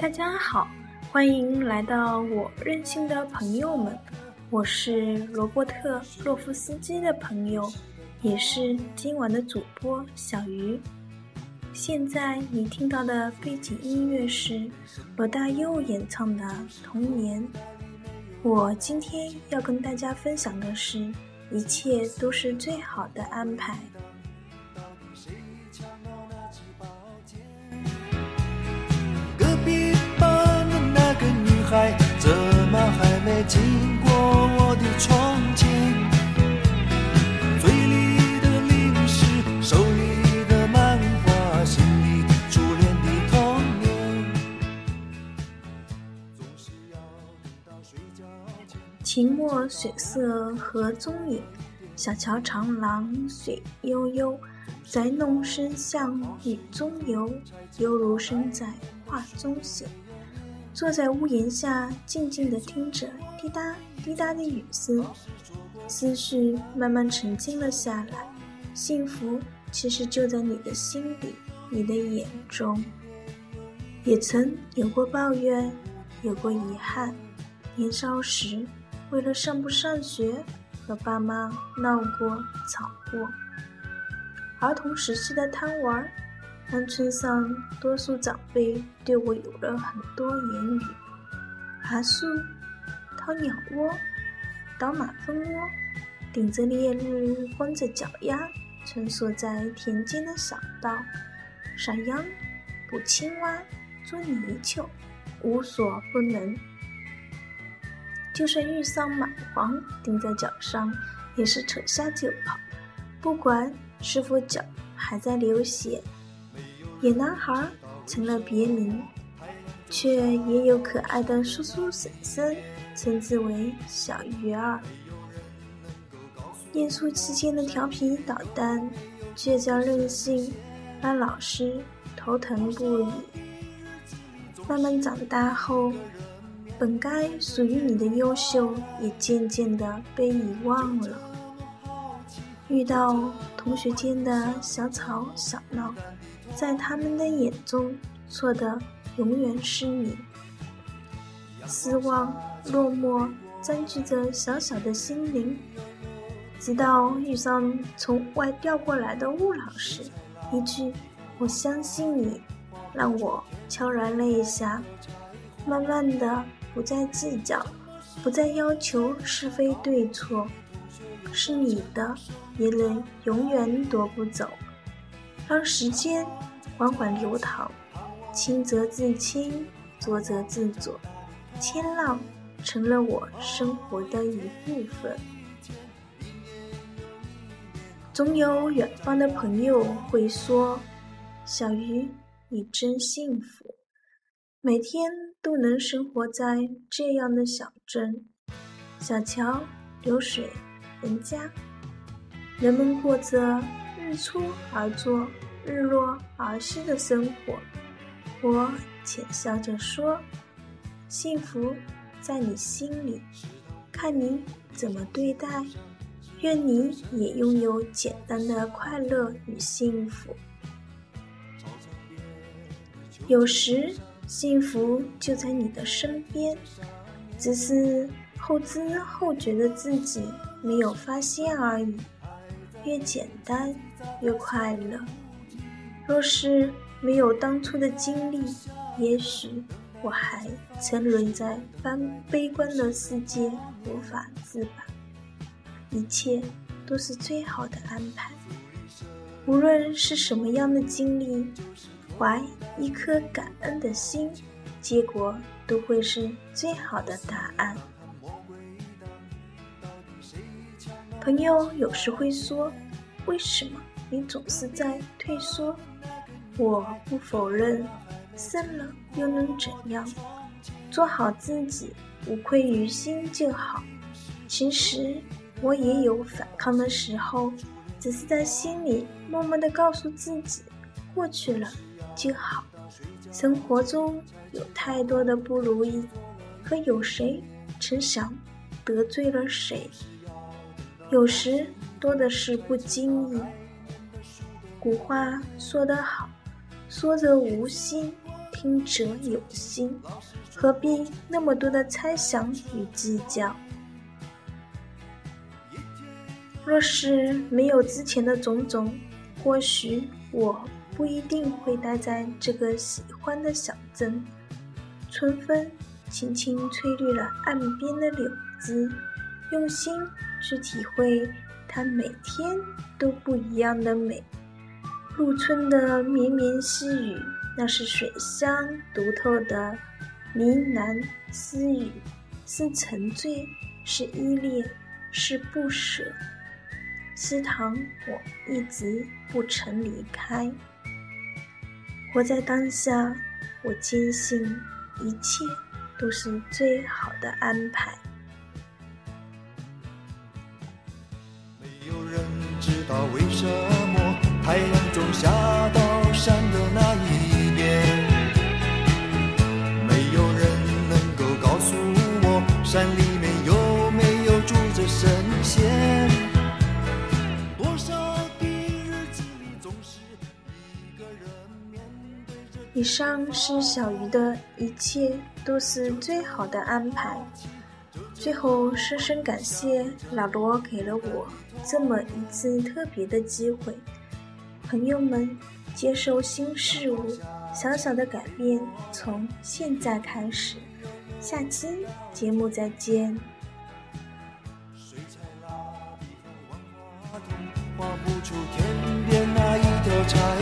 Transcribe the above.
大家好，欢迎来到我任性的朋友们，我是罗伯特·洛夫斯基的朋友，也是今晚的主播小鱼。现在你听到的背景音乐是罗大佑演唱的《童年》。我今天要跟大家分享的是，一切都是最好的安排。经过我的窗前？嘴里的零食，手里的漫画，心里初恋的童年。总是要等到睡觉前。秦墨水色河中影，小桥长廊水悠悠。在弄声巷雨中游，犹如身在画中行。坐在屋檐下，静静地听着滴答滴答的雨声，思绪慢慢沉静了下来。幸福其实就在你的心里，你的眼中。也曾有过抱怨，有过遗憾。年少时，为了上不上学，和爸妈闹过、吵过。儿童时期的贪玩，让村上多数长辈对我有了很多言语：爬树、掏鸟窝、倒马蜂窝，顶着烈日，光着脚丫，穿梭在田间的小道，撒秧、捕青蛙、捉泥鳅，无所不能。就算遇上蚂蟥钉在脚上，也是扯下就跑，不管。是否脚还在流血？野男孩成了别名，却也有可爱的叔叔婶婶称之为小鱼儿。念书期间的调皮捣蛋、倔强任性，让老师头疼不已。慢慢长大后，本该属于你的优秀，也渐渐的被遗忘了。遇到同学间的小吵小闹，在他们的眼中，错的永远是你。失望、落寞占据着小小的心灵，直到遇上从外调过来的吴老师，一句“我相信你”，让我悄然泪下。慢慢的，不再计较，不再要求是非对错。是你的，也能永远夺不走。让时间缓缓流淌，清则自清，浊则自浊。千浪成了我生活的一部分。总有远方的朋友会说：“小鱼，你真幸福，每天都能生活在这样的小镇，小桥流水。”人家，人们过着日出而作、日落而息的生活。我浅笑着说：“幸福在你心里，看你怎么对待。愿你也拥有简单的快乐与幸福。有时，幸福就在你的身边，只是后知后觉的自己。”没有发现而已，越简单越快乐。若是没有当初的经历，也许我还沉沦在悲悲观的世界，无法自拔。一切都是最好的安排，无论是什么样的经历，怀一颗感恩的心，结果都会是最好的答案。朋友有时会说：“为什么你总是在退缩？”我不否认，生了又能怎样？做好自己，无愧于心就好。其实我也有反抗的时候，只是在心里默默的告诉自己：过去了就好。生活中有太多的不如意，可有谁曾想得罪了谁？有时多的是不经意。古话说得好，说者无心，听者有心，何必那么多的猜想与计较？若是没有之前的种种，或许我不一定会待在这个喜欢的小镇。春风轻轻吹绿了岸边的柳枝，用心去体会它每天都不一样的美。入春的绵绵细雨，那是水乡独特的呢喃私语，是沉醉，是依恋，是不舍。西塘，我一直不曾离开。活在当下，我坚信一切都是最好的安排。没有人知道为什么太阳总下到山的那一边，没有人能够告诉我山里面有没有住着神仙。多少的日子里总是一个人面对着。以上是小鱼的一切都是最好的安排。最后，深深感谢老罗给了我这么一次特别的机会。朋友们，接受新事物，小小的改变从现在开始。下期节目再见。水彩蜡笔和万花筒，画不出天边那一条彩